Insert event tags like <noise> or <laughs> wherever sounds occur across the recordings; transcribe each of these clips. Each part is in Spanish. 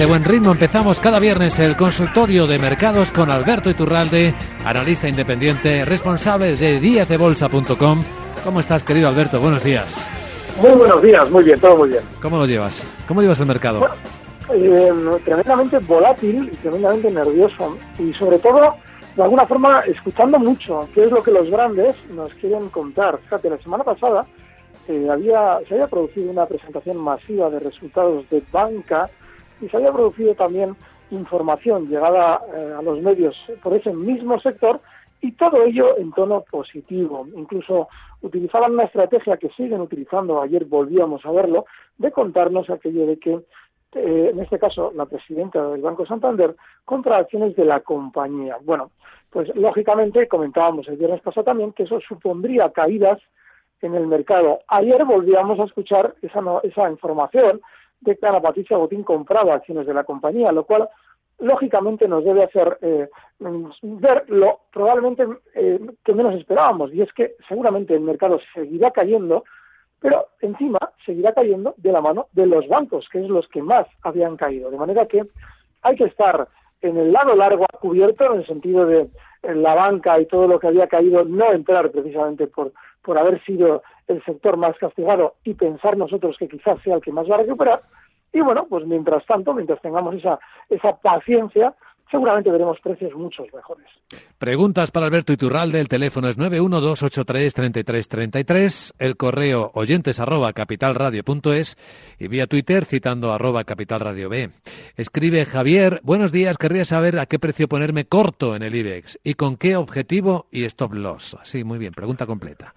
Este buen ritmo empezamos cada viernes el consultorio de mercados con Alberto Iturralde, analista independiente, responsable de díasdebolsa.com. ¿Cómo estás, querido Alberto? Buenos días. Muy buenos días, muy bien, todo muy bien. ¿Cómo lo llevas? ¿Cómo llevas el mercado? eh, tremendamente volátil y tremendamente nervioso y sobre todo, de alguna forma, escuchando mucho qué es lo que los grandes nos quieren contar. Fíjate, la semana pasada eh, había, se había producido una presentación masiva de resultados de banca y se había producido también información llegada eh, a los medios por ese mismo sector y todo ello en tono positivo. Incluso utilizaban una estrategia que siguen utilizando, ayer volvíamos a verlo, de contarnos aquello de que, eh, en este caso, la presidenta del Banco Santander contra acciones de la compañía. Bueno, pues lógicamente comentábamos el viernes pasado también que eso supondría caídas en el mercado. Ayer volvíamos a escuchar esa, esa información de que Ana Patricia Botín compraba acciones de la compañía, lo cual lógicamente nos debe hacer eh, ver lo probablemente eh, que menos esperábamos, y es que seguramente el mercado seguirá cayendo, pero encima seguirá cayendo de la mano de los bancos, que es los que más habían caído. De manera que hay que estar en el lado largo cubierto, en el sentido de la banca y todo lo que había caído, no entrar precisamente por, por haber sido el sector más castigado y pensar nosotros que quizás sea el que más va a recuperar. Y bueno, pues mientras tanto, mientras tengamos esa, esa paciencia, seguramente veremos precios muchos mejores. Preguntas para Alberto Iturralde, el teléfono es 912833333, el correo oyentes arroba capitalradio.es y vía Twitter citando arroba capitalradio B. Escribe Javier, buenos días, querría saber a qué precio ponerme corto en el IBEX y con qué objetivo y stop loss. Sí, muy bien, pregunta completa.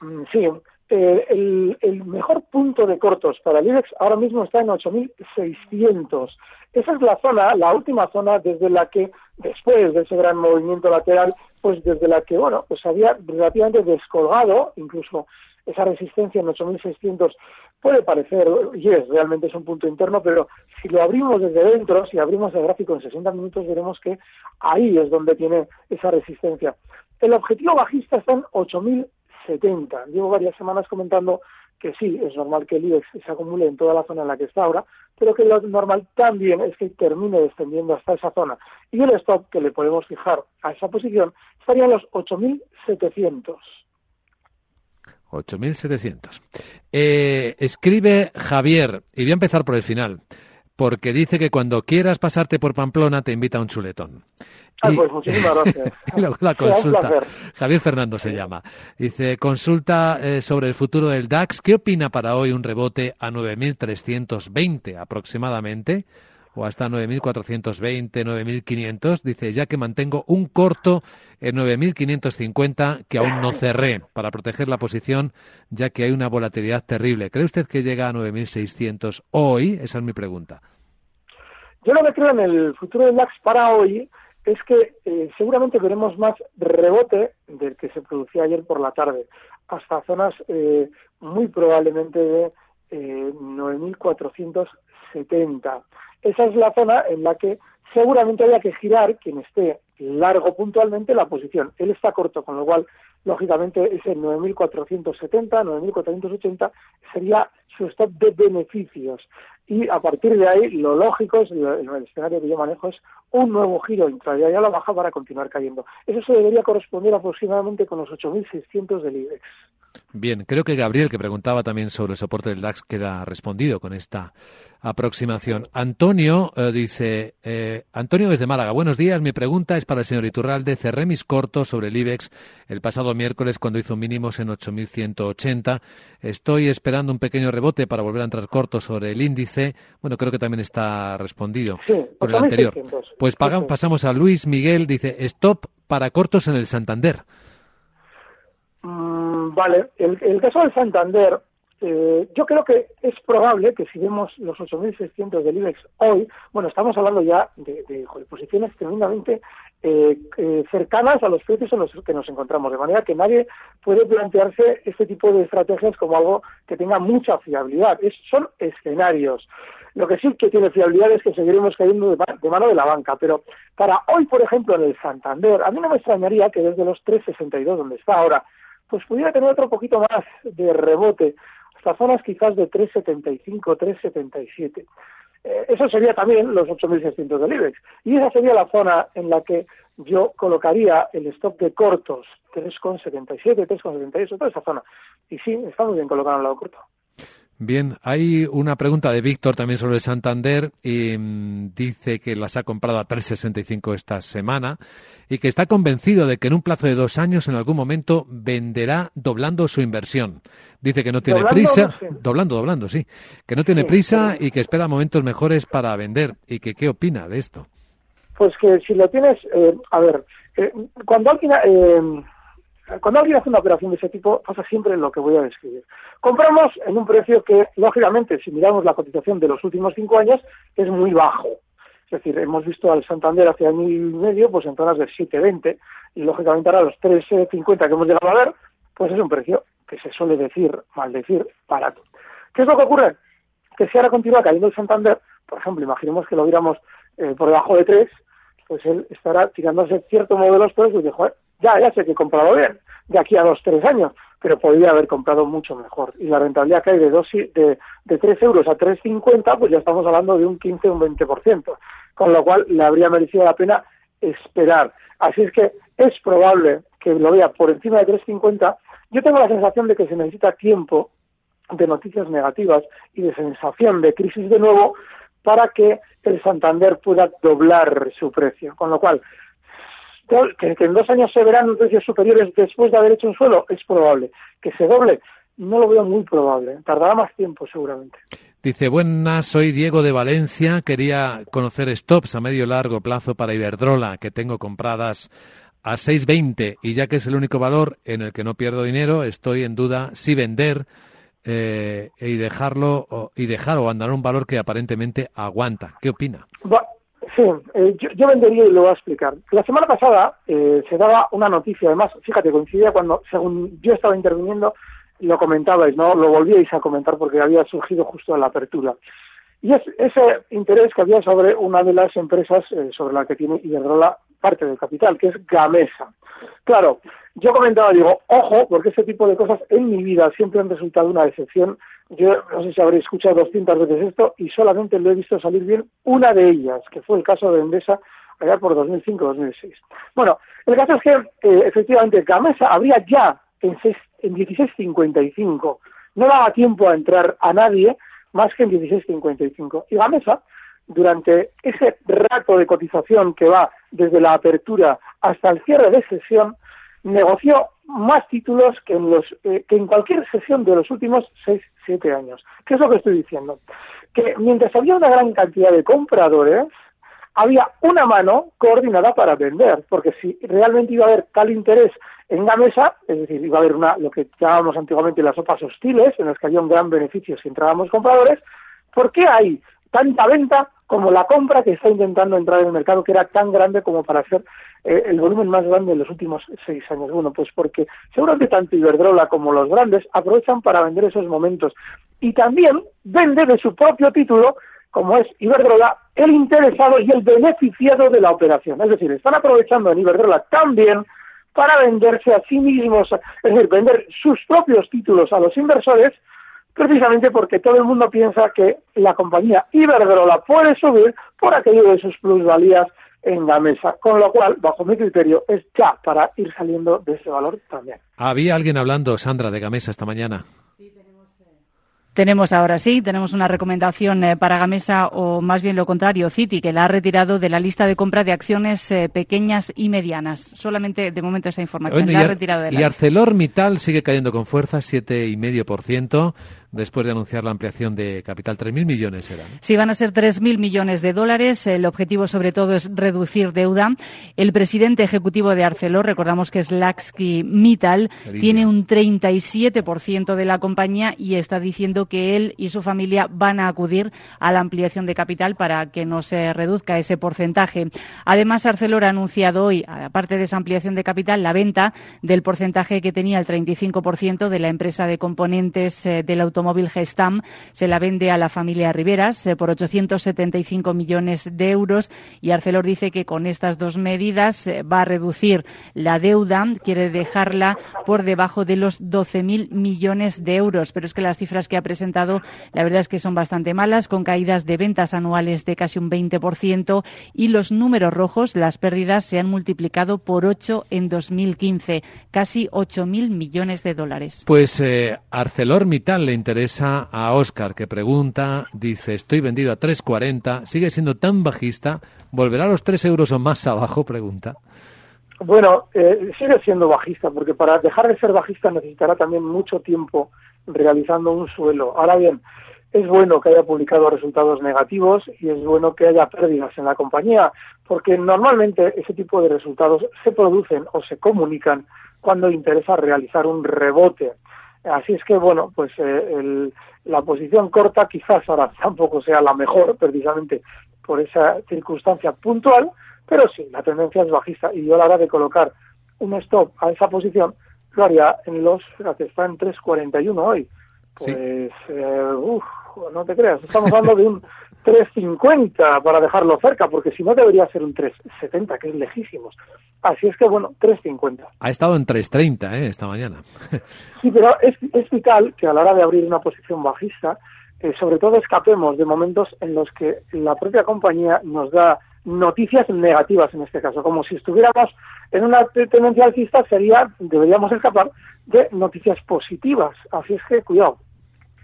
Mm, sí, el, el, mejor punto de cortos para el IBEX ahora mismo está en 8.600. Esa es la zona, la última zona desde la que, después de ese gran movimiento lateral, pues desde la que, bueno, pues había relativamente descolgado, incluso esa resistencia en 8.600 puede parecer, y es, realmente es un punto interno, pero si lo abrimos desde dentro, si abrimos el gráfico en 60 minutos, veremos que ahí es donde tiene esa resistencia. El objetivo bajista está en 8.000 70. Llevo varias semanas comentando que sí, es normal que el IBEX se acumule en toda la zona en la que está ahora, pero que lo normal también es que termine descendiendo hasta esa zona. Y el stop que le podemos fijar a esa posición estaría en los 8.700. 8.700. Eh, escribe Javier, y voy a empezar por el final, porque dice que cuando quieras pasarte por Pamplona te invita a un chuletón. Ah, pues muchísimas gracias. <laughs> la consulta. Javier Fernando se llama. Dice, consulta eh, sobre el futuro del DAX. ¿Qué opina para hoy un rebote a 9.320 aproximadamente? O hasta 9.420, 9.500. Dice, ya que mantengo un corto en 9.550 que aún no cerré para proteger la posición, ya que hay una volatilidad terrible. ¿Cree usted que llega a 9.600 hoy? Esa es mi pregunta. Yo lo que creo en el futuro del DAX para hoy es que eh, seguramente veremos más rebote del que se producía ayer por la tarde, hasta zonas eh, muy probablemente de eh, 9.470. Esa es la zona en la que seguramente haya que girar, quien esté largo puntualmente la posición. Él está corto, con lo cual, lógicamente, ese 9.470, 9.480 sería su stop de beneficios. Y a partir de ahí, lo lógico, es, el escenario que yo manejo es un nuevo giro intradiario a la baja para continuar cayendo. Eso se debería corresponder aproximadamente con los 8.600 del IBEX. Bien, creo que Gabriel, que preguntaba también sobre el soporte del DAX, queda respondido con esta aproximación. Antonio eh, dice, eh, Antonio desde Málaga, buenos días, mi pregunta es para el señor Iturralde. Cerré mis cortos sobre el IBEX el pasado miércoles cuando hizo mínimos en 8.180. Estoy esperando un pequeño rebote para volver a entrar cortos sobre el índice. Bueno, creo que también está respondido por el anterior. Pues pasamos a Luis Miguel, dice, stop para cortos en el Santander. Mm, vale, el, el caso del Santander eh, yo creo que es probable que si vemos los 8.600 del IBEX hoy, bueno, estamos hablando ya de, posiciones tremendamente eh, eh, cercanas a los precios en los que nos encontramos, de manera que nadie puede plantearse este tipo de estrategias como algo que tenga mucha fiabilidad. son escenarios. Lo que sí que tiene fiabilidad es que seguiremos cayendo de, mano de la banca, pero para hoy, por ejemplo, en el Santander, a mí no me extrañaría que desde los 3.62, donde está ahora, pues pudiera tener otro poquito más de rebote hasta zonas quizás de 3,75, 3,77. Eh, eso sería también los 8.600 del IBEX. Y esa sería la zona en la que yo colocaría el stop de cortos, 3,77, 3,78, toda esa zona. Y sí, estamos bien colocado al lado corto. Bien, hay una pregunta de Víctor también sobre el Santander y mm, dice que las ha comprado a 3,65 esta semana y que está convencido de que en un plazo de dos años en algún momento venderá doblando su inversión. Dice que no tiene prisa, doblando, doblando, sí, que no tiene prisa y que espera momentos mejores para vender. ¿Y que qué opina de esto? Pues que si lo tienes, eh, a ver, eh, cuando alguien... Eh, cuando alguien hace una operación de ese tipo, pasa siempre lo que voy a describir. Compramos en un precio que, lógicamente, si miramos la cotización de los últimos cinco años, es muy bajo. Es decir, hemos visto al Santander hace año y medio, pues en zonas de 7,20, y lógicamente ahora los 3,50 que hemos llegado a ver, pues es un precio que se suele decir, maldecir, barato. ¿Qué es lo que ocurre? Que si ahora continúa cayendo el Santander, por ejemplo, imaginemos que lo viéramos eh, por debajo de 3, pues él estará tirándose cierto modelos de los y dice, ya, ya sé que he comprado bien, de aquí a dos, tres años, pero podría haber comprado mucho mejor. Y la rentabilidad que hay de, dos, de, de 3 euros a 3,50, pues ya estamos hablando de un 15 o un 20%, con lo cual le habría merecido la pena esperar. Así es que es probable que lo vea por encima de 3,50. Yo tengo la sensación de que se necesita tiempo de noticias negativas y de sensación de crisis de nuevo para que el Santander pueda doblar su precio. Con lo cual, que, en dos años se verán precios superiores después de haber hecho un suelo, es probable. Que se doble, no lo veo muy probable. Tardará más tiempo, seguramente. Dice, buenas, soy Diego de Valencia. Quería conocer stops a medio largo plazo para Iberdrola, que tengo compradas a 6.20 y ya que es el único valor en el que no pierdo dinero, estoy en duda si vender eh, y dejarlo o, y dejar o abandonar un valor que aparentemente aguanta. ¿Qué opina? Sí, eh, yo, vendería y lo voy a explicar. La semana pasada eh, se daba una noticia, además, fíjate, coincidía cuando, según yo estaba interviniendo, lo comentabais, ¿no? Lo volvíais a comentar porque había surgido justo en la apertura. Y es ese interés que había sobre una de las empresas eh, sobre la que tiene Iberdrola parte del capital, que es Gamesa. Claro, yo comentaba, digo, ojo, porque ese tipo de cosas en mi vida siempre han resultado una decepción. Yo no sé si habréis escuchado 200 veces esto y solamente lo he visto salir bien una de ellas, que fue el caso de Endesa allá por 2005-2006. Bueno, el caso es que eh, efectivamente Gamesa habría ya en, en 16.55, no daba tiempo a entrar a nadie más que en 16.55. Y Gamesa, durante ese rato de cotización que va desde la apertura hasta el cierre de sesión, negoció más títulos que en, los, eh, que en cualquier sesión de los últimos seis, siete años. ¿Qué es lo que estoy diciendo? Que mientras había una gran cantidad de compradores, había una mano coordinada para vender, porque si realmente iba a haber tal interés en la mesa, es decir, iba a haber una, lo que llamábamos antiguamente las sopas hostiles, en las que había un gran beneficio si entrábamos compradores, ¿por qué hay tanta venta como la compra que está intentando entrar en el mercado, que era tan grande como para ser eh, el volumen más grande en los últimos seis años. Bueno, pues porque seguramente tanto Iberdrola como los grandes aprovechan para vender esos momentos y también vende de su propio título como es Iberdrola, el interesado y el beneficiado de la operación. Es decir, están aprovechando en Iberdrola también para venderse a sí mismos, es decir, vender sus propios títulos a los inversores, precisamente porque todo el mundo piensa que la compañía Iberdrola puede subir por aquello de sus plusvalías en la mesa, con lo cual, bajo mi criterio, es ya para ir saliendo de ese valor también. Había alguien hablando, Sandra, de Gamesa esta mañana. Tenemos ahora sí, tenemos una recomendación eh, para Gamesa o más bien lo contrario, Citi, que la ha retirado de la lista de compra de acciones eh, pequeñas y medianas. Solamente de momento esa información la ha retirado de la Y ArcelorMittal sigue cayendo con fuerza, 7,5% después de anunciar la ampliación de capital. 3.000 millones eran. Sí, van a ser 3.000 millones de dólares. El objetivo, sobre todo, es reducir deuda. El presidente ejecutivo de Arcelor, recordamos que es Laxki Mittal, tiene un 37% de la compañía y está diciendo que él y su familia van a acudir a la ampliación de capital para que no se reduzca ese porcentaje. Además, Arcelor ha anunciado hoy, aparte de esa ampliación de capital, la venta del porcentaje que tenía el 35% de la empresa de componentes eh, del automóvil móvil Gestam se la vende a la familia Riveras eh, por 875 millones de euros y Arcelor dice que con estas dos medidas eh, va a reducir la deuda, quiere dejarla por debajo de los 12.000 millones de euros. Pero es que las cifras que ha presentado, la verdad es que son bastante malas, con caídas de ventas anuales de casi un 20% y los números rojos, las pérdidas se han multiplicado por 8 en 2015, casi 8.000 millones de dólares. Pues eh, ArcelorMittal interesa a Oscar, que pregunta, dice, estoy vendido a 3.40, sigue siendo tan bajista, ¿volverá a los 3 euros o más abajo? Pregunta. Bueno, eh, sigue siendo bajista, porque para dejar de ser bajista necesitará también mucho tiempo realizando un suelo. Ahora bien, es bueno que haya publicado resultados negativos y es bueno que haya pérdidas en la compañía, porque normalmente ese tipo de resultados se producen o se comunican cuando interesa realizar un rebote. Así es que, bueno, pues eh, la posición corta quizás ahora <laughs> tampoco sea la mejor, precisamente por esa circunstancia puntual, pero sí, la tendencia es bajista y yo a la hora de colocar un stop a esa posición lo haría en los, que está en 3.41 hoy. Pues, eh, uff, no te creas, estamos hablando de un <laughs> 3.50 para dejarlo cerca, porque si no debería ser un 3.70, que es lejísimos. Así es que, bueno, 3.50. Ha estado en 3.30 ¿eh? esta mañana. <laughs> sí, pero es, es, vital que a la hora de abrir una posición bajista, eh, sobre todo escapemos de momentos en los que la propia compañía nos da noticias negativas en este caso, como si estuviéramos en una tendencia alcista, sería, deberíamos escapar de noticias positivas. Así es que, cuidado.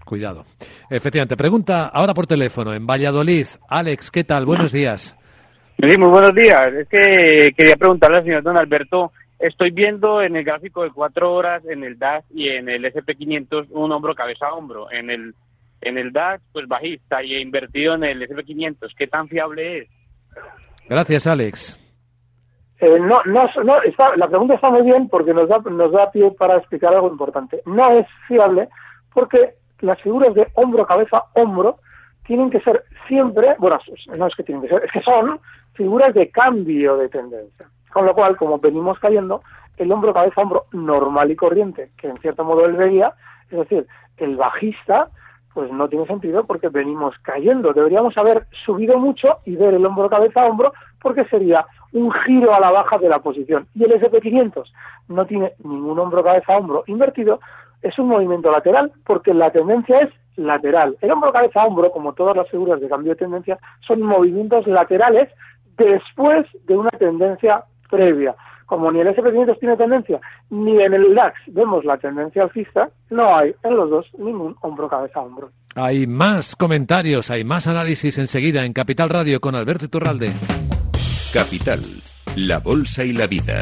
Cuidado. Efectivamente, pregunta ahora por teléfono en Valladolid. Alex, ¿qué tal? Buenos días. Sí, muy buenos días. Es que quería preguntarle al señor Don Alberto, estoy viendo en el gráfico de cuatro horas en el DAX y en el SP500 un hombro cabeza a hombro. En el, en el DAX, pues bajista y he invertido en el SP500. ¿Qué tan fiable es? Gracias, Alex. Eh, no, no, no está, la pregunta está muy bien porque nos da, nos da pie para explicar algo importante. No es fiable porque las figuras de hombro, cabeza, hombro tienen que ser siempre, bueno, no es que tienen que ser, es que son figuras de cambio de tendencia. Con lo cual, como venimos cayendo, el hombro, cabeza, hombro normal y corriente, que en cierto modo él veía, es decir, el bajista, pues no tiene sentido porque venimos cayendo. Deberíamos haber subido mucho y ver el hombro, cabeza, hombro, porque sería un giro a la baja de la posición. Y el SP500 no tiene ningún hombro, cabeza, hombro invertido, es un movimiento lateral porque la tendencia es lateral. El hombro cabeza hombro, como todas las figuras de cambio de tendencia, son movimientos laterales después de una tendencia previa. Como ni el SP500 tiene tendencia, ni en el DAX vemos la tendencia alcista, no hay en los dos ningún hombro cabeza hombro. Hay más comentarios, hay más análisis enseguida en Capital Radio con Alberto Iturralde. Capital, la bolsa y la vida.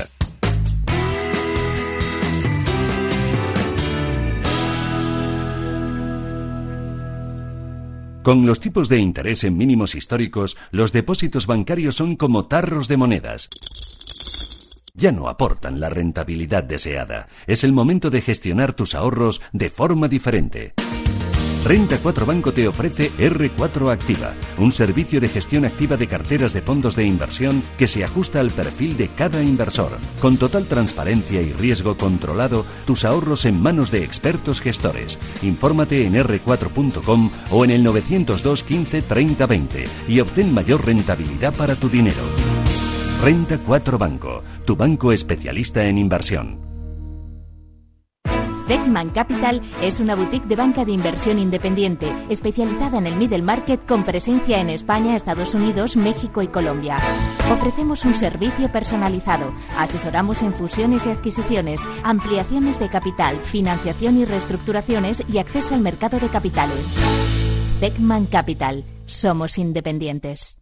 Con los tipos de interés en mínimos históricos, los depósitos bancarios son como tarros de monedas. Ya no aportan la rentabilidad deseada. Es el momento de gestionar tus ahorros de forma diferente. Renta 4 Banco te ofrece R4 Activa, un servicio de gestión activa de carteras de fondos de inversión que se ajusta al perfil de cada inversor. Con total transparencia y riesgo controlado, tus ahorros en manos de expertos gestores. Infórmate en r4.com o en el 902 15 30 20 y obtén mayor rentabilidad para tu dinero. Renta 4 Banco, tu banco especialista en inversión. Techman Capital es una boutique de banca de inversión independiente, especializada en el middle market con presencia en España, Estados Unidos, México y Colombia. Ofrecemos un servicio personalizado, asesoramos en fusiones y adquisiciones, ampliaciones de capital, financiación y reestructuraciones y acceso al mercado de capitales. Techman Capital. Somos independientes.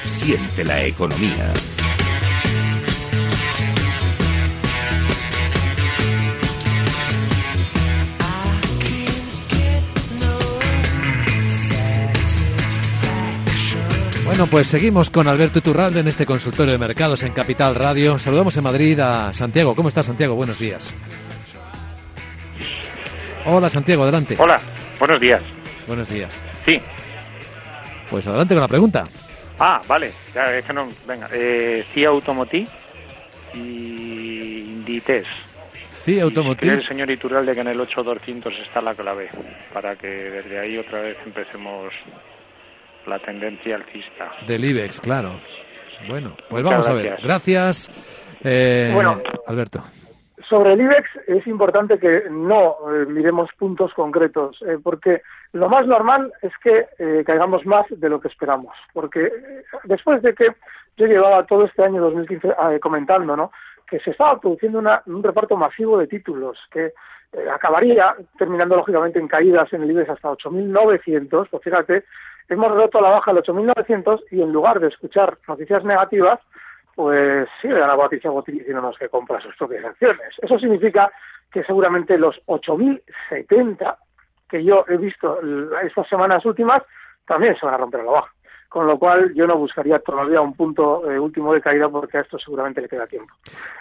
Siente la economía. Bueno, pues seguimos con Alberto Iturralde en este consultorio de mercados en Capital Radio. Saludamos en Madrid a Santiago. ¿Cómo estás, Santiago? Buenos días. Hola, Santiago, adelante. Hola, buenos días. Buenos días. Sí. Pues adelante con la pregunta. Ah, vale, ya, es que no, venga, eh, CIA Automotive y Inditex. CIA Automotive. el señor Iturralde que en el 8200 está la clave, para que desde ahí otra vez empecemos la tendencia alcista. Del IBEX, claro. Bueno, pues vamos a ver. Gracias, eh, bueno, Alberto. Sobre el IBEX es importante que no eh, miremos puntos concretos, eh, porque lo más normal es que eh, caigamos más de lo que esperamos. Porque después de que yo llevaba todo este año 2015 comentando ¿no? que se estaba produciendo un reparto masivo de títulos, que acabaría terminando lógicamente en caídas en el IBEX hasta 8.900, pues fíjate, hemos roto la baja de 8.900 y en lugar de escuchar noticias negativas, pues sí le la Patricia Botín diciéndonos que compra sus propias acciones. Eso significa que seguramente los 8.070 que yo he visto estas semanas últimas también se van a romper a la baja. Con lo cual yo no buscaría todavía un punto eh, último de caída porque a esto seguramente le queda tiempo.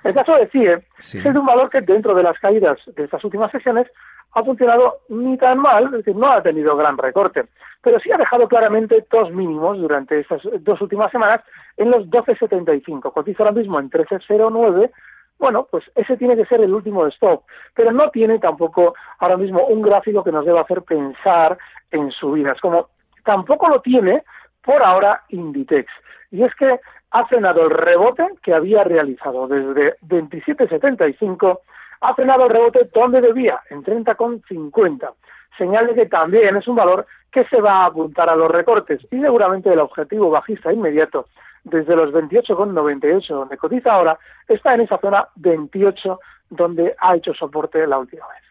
El caso de CIE es de un valor que dentro de las caídas de estas últimas sesiones ha funcionado ni tan mal, es decir, no ha tenido gran recorte, pero sí ha dejado claramente dos mínimos durante estas dos últimas semanas en los 12.75. Cotiza ahora mismo en 13.09. Bueno, pues ese tiene que ser el último stop, pero no tiene tampoco ahora mismo un gráfico que nos deba hacer pensar en subidas, como tampoco lo tiene por ahora Inditex. Y es que ha frenado el rebote que había realizado desde 27.75 ha frenado el rebote donde debía, en 30,50. Señal de que también es un valor que se va a apuntar a los recortes y seguramente el objetivo bajista inmediato desde los 28,98 donde cotiza ahora está en esa zona 28 donde ha hecho soporte la última vez.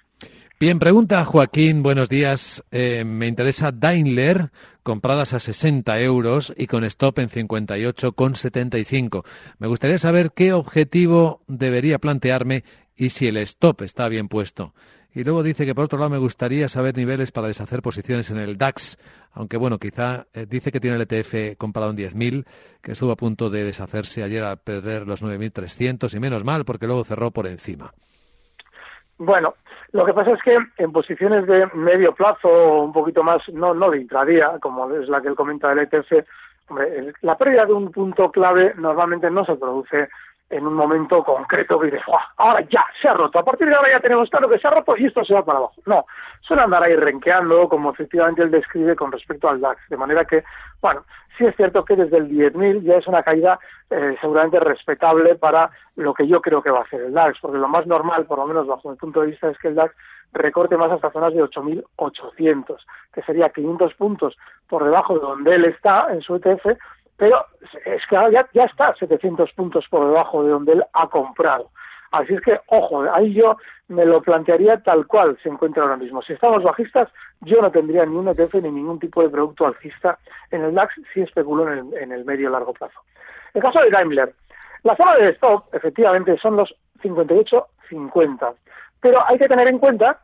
Bien, pregunta Joaquín, buenos días. Eh, me interesa Daimler, compradas a 60 euros y con stop en 58,75. Me gustaría saber qué objetivo debería plantearme y si el stop está bien puesto. Y luego dice que por otro lado me gustaría saber niveles para deshacer posiciones en el DAX, aunque bueno, quizá eh, dice que tiene el ETF comprado en 10.000, que estuvo a punto de deshacerse ayer al perder los 9.300 y menos mal porque luego cerró por encima. Bueno, lo que pasa es que en posiciones de medio plazo un poquito más, no, no de intradía, como es la que él comenta del ETF, la pérdida de un punto clave normalmente no se produce en un momento concreto que dices, ahora ya se ha roto, a partir de ahora ya tenemos claro que se ha roto y esto se va para abajo. No, suele andar ahí renqueando, como efectivamente él describe con respecto al DAX, de manera que, bueno, sí es cierto que desde el 10.000 ya es una caída eh, seguramente respetable para lo que yo creo que va a hacer el DAX, porque lo más normal, por lo menos bajo mi punto de vista, es que el DAX recorte más hasta zonas de 8.800, que sería 500 puntos por debajo de donde él está en su ETF, pero es que ya, ya está 700 puntos por debajo de donde él ha comprado. Así es que, ojo, ahí yo me lo plantearía tal cual se encuentra ahora mismo. Si estamos bajistas, yo no tendría ni un ETF ni ningún tipo de producto alcista en el DAX si especulo en el, en el medio largo plazo. En caso de Daimler, la zona de stop, efectivamente, son los 58.50. Pero hay que tener en cuenta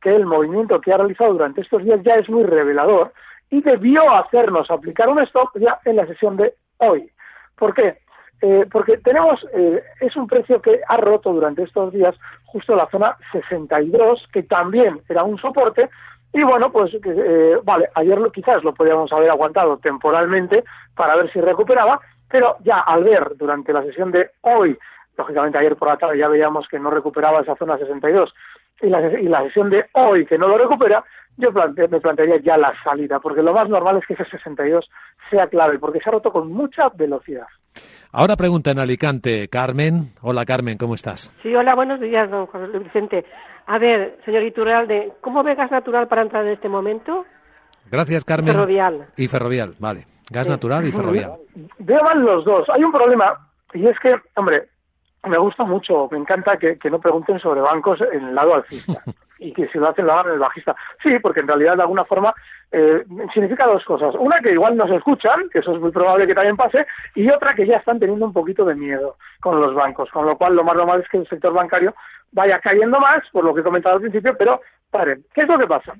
que el movimiento que ha realizado durante estos días ya es muy revelador y debió hacernos aplicar un stop ya en la sesión de hoy. ¿Por qué? Eh, porque tenemos, eh, es un precio que ha roto durante estos días justo la zona 62, que también era un soporte, y bueno, pues eh, vale, ayer lo, quizás lo podíamos haber aguantado temporalmente para ver si recuperaba, pero ya al ver durante la sesión de hoy, lógicamente ayer por la tarde ya veíamos que no recuperaba esa zona 62, y la, y la sesión de hoy que no lo recupera, yo me plantearía ya la salida, porque lo más normal es que ese 62 sea clave, porque se ha roto con mucha velocidad. Ahora pregunta en Alicante, Carmen. Hola, Carmen, ¿cómo estás? Sí, hola, buenos días, don Juan Vicente. A ver, señor Iturralde, ¿cómo ve gas natural para entrar en este momento? Gracias, Carmen. Y ferrovial. Y ferrovial, vale. Gas natural y ferrovial. Veo mal los dos. Hay un problema, y es que, hombre, me gusta mucho, me encanta que, que no pregunten sobre bancos en el lado alcista. <laughs> y que si lo hacen lo hagan el bajista. Sí, porque en realidad de alguna forma eh, significa dos cosas. Una que igual no se escuchan, que eso es muy probable que también pase, y otra que ya están teniendo un poquito de miedo con los bancos, con lo cual lo más normal es que el sector bancario vaya cayendo más, por lo que he comentado al principio, pero paren, ¿qué es lo que pasa?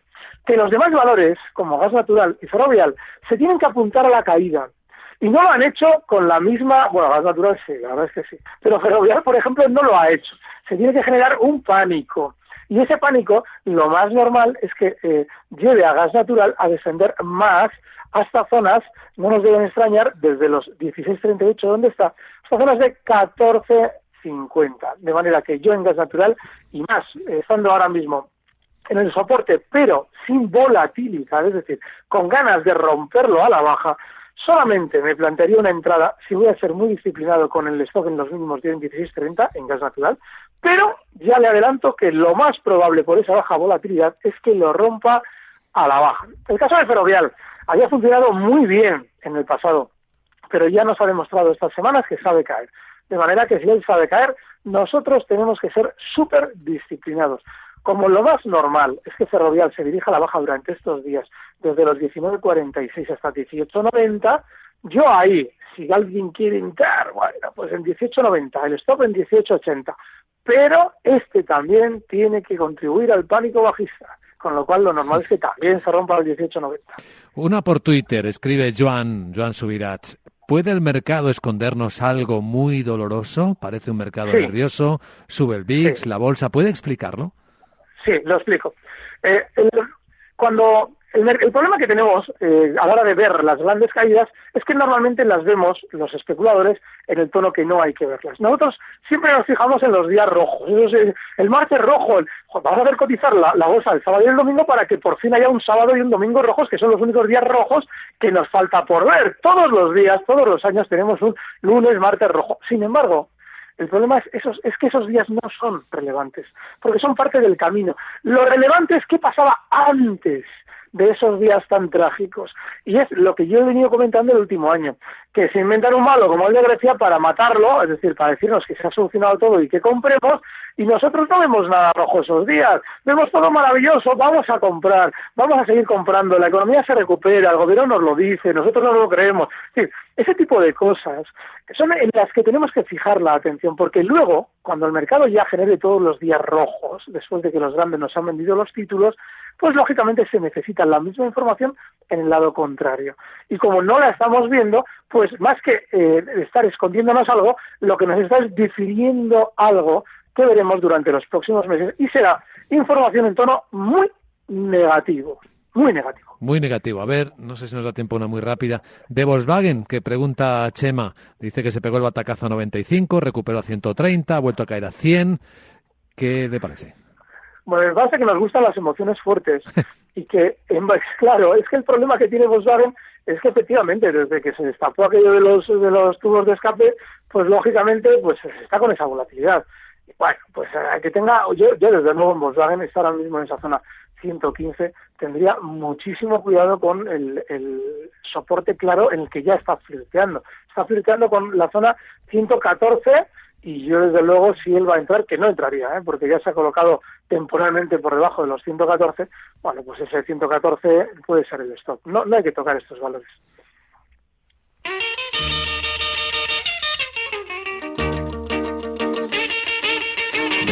Que los demás valores, como gas natural y ferrovial, se tienen que apuntar a la caída. Y no lo han hecho con la misma, bueno, gas natural sí, la verdad es que sí, pero ferrovial, por ejemplo, no lo ha hecho. Se tiene que generar un pánico y ese pánico, lo más normal es que eh, lleve a gas natural a descender más hasta zonas, no nos deben extrañar, desde los 16.38, ¿dónde está? Hasta zonas de 14.50. De manera que yo en gas natural, y más, eh, estando ahora mismo en el soporte, pero sin volatilidad, es decir, con ganas de romperlo a la baja, solamente me plantearía una entrada, si voy a ser muy disciplinado con el stock en los mínimos de 16.30 en gas natural, pero ya le adelanto que lo más probable por esa baja volatilidad es que lo rompa a la baja. El caso de Ferrovial había funcionado muy bien en el pasado, pero ya nos ha demostrado estas semanas que sabe caer. De manera que si él sabe caer, nosotros tenemos que ser súper disciplinados. Como lo más normal es que Ferrovial se dirija a la baja durante estos días, desde los 19.46 hasta 18.90, yo ahí, si alguien quiere entrar, bueno, pues en 18.90, el stop en 18.80, pero este también tiene que contribuir al pánico bajista, con lo cual lo normal es que también se rompa el 18.90. Una por Twitter, escribe Joan, Joan Subirats. ¿Puede el mercado escondernos algo muy doloroso? Parece un mercado nervioso, sube el VIX, la bolsa. ¿Puede explicarlo? Sí, lo explico. Eh, cuando el, problema que tenemos eh, a la hora de ver las grandes caídas es que normalmente las vemos los especuladores en el tono que no hay que verlas. Nosotros siempre nos fijamos en los días rojos. el martes rojo, vamos a ver cotizar la, bolsa el sábado y el domingo para que por fin haya un sábado y un domingo rojos, que son los únicos días rojos que nos falta por ver. Todos los días, todos los años tenemos un lunes, martes rojo. Sin embargo, el problema es, esos, es que esos días no son relevantes, porque son parte del camino. Lo relevante es qué pasaba antes de esos días tan trágicos. Y es lo que yo he venido comentando el último año, que se inventan un malo como el de Grecia para matarlo, es decir, para decirnos que se ha solucionado todo y que compremos, y nosotros no vemos nada rojo esos días, vemos todo maravilloso, vamos a comprar, vamos a seguir comprando, la economía se recupera, el gobierno nos lo dice, nosotros no lo creemos. Es ese tipo de cosas son en las que tenemos que fijar la atención, porque luego, cuando el mercado ya genere todos los días rojos, después de que los grandes nos han vendido los títulos, pues lógicamente se necesita la misma información en el lado contrario. Y como no la estamos viendo, pues más que eh, estar escondiéndonos algo, lo que nos está es difiriendo algo que veremos durante los próximos meses y será información en tono muy negativo. muy negativo. Muy negativo. A ver, no sé si nos da tiempo una muy rápida. De Volkswagen, que pregunta Chema, dice que se pegó el batacazo a 95, recuperó a 130, ha vuelto a caer a 100. ¿Qué le parece? Bueno, me parece que nos gustan las emociones fuertes <laughs> y que, claro, es que el problema que tiene Volkswagen es que efectivamente desde que se destapó aquello de los de los tubos de escape, pues lógicamente pues está con esa volatilidad. Bueno, pues eh, que tenga, yo, yo desde luego en Volkswagen está ahora mismo en esa zona 115 tendría muchísimo cuidado con el, el soporte claro en el que ya está flirteando. Está flirteando con la zona 114 y yo desde luego si él va a entrar, que no entraría, ¿eh? porque ya se ha colocado temporalmente por debajo de los 114, bueno, pues ese 114 puede ser el stop. No, no hay que tocar estos valores.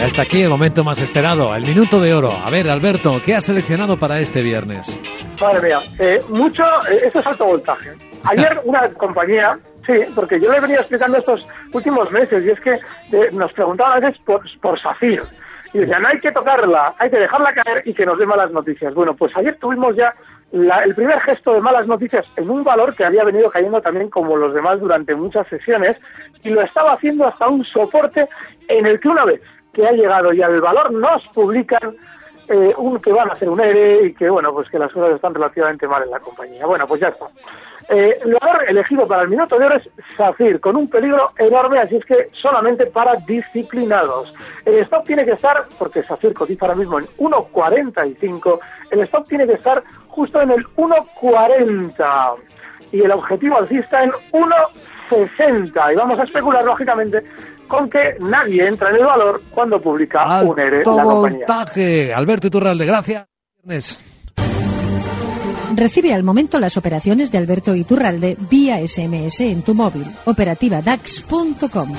Ya está aquí el momento más esperado, el minuto de oro. A ver, Alberto, ¿qué has seleccionado para este viernes? Madre mía, eh, mucho, eh, esto es alto voltaje. Ayer <laughs> una compañía Sí, porque yo le he venido explicando estos últimos meses y es que eh, nos preguntaban a veces por, por Safir. Y decían, hay que tocarla, hay que dejarla caer y que nos dé malas noticias. Bueno, pues ayer tuvimos ya el primer gesto de malas noticias en un valor que había venido cayendo también como los demás durante muchas sesiones y lo estaba haciendo hasta un soporte en el que una vez que ha llegado ya el valor nos publican eh, un, que van a hacer un ERE y que bueno pues que las cosas están relativamente mal en la compañía. Bueno, pues ya está. Eh, el valor elegido para el minuto de oro es SAFIR, con un peligro enorme, así es que solamente para disciplinados. El stop tiene que estar, porque SAFIR cotiza ahora mismo en 1.45, el stop tiene que estar justo en el 1.40 y el objetivo alcista en 1.60. Y vamos a especular, lógicamente, con que nadie entra en el valor cuando publica un ERE la compañía. Alberto Iturralde, gracias. Recibe al momento las operaciones de Alberto Iturralde vía SMS en tu móvil. Operativa DAX.com.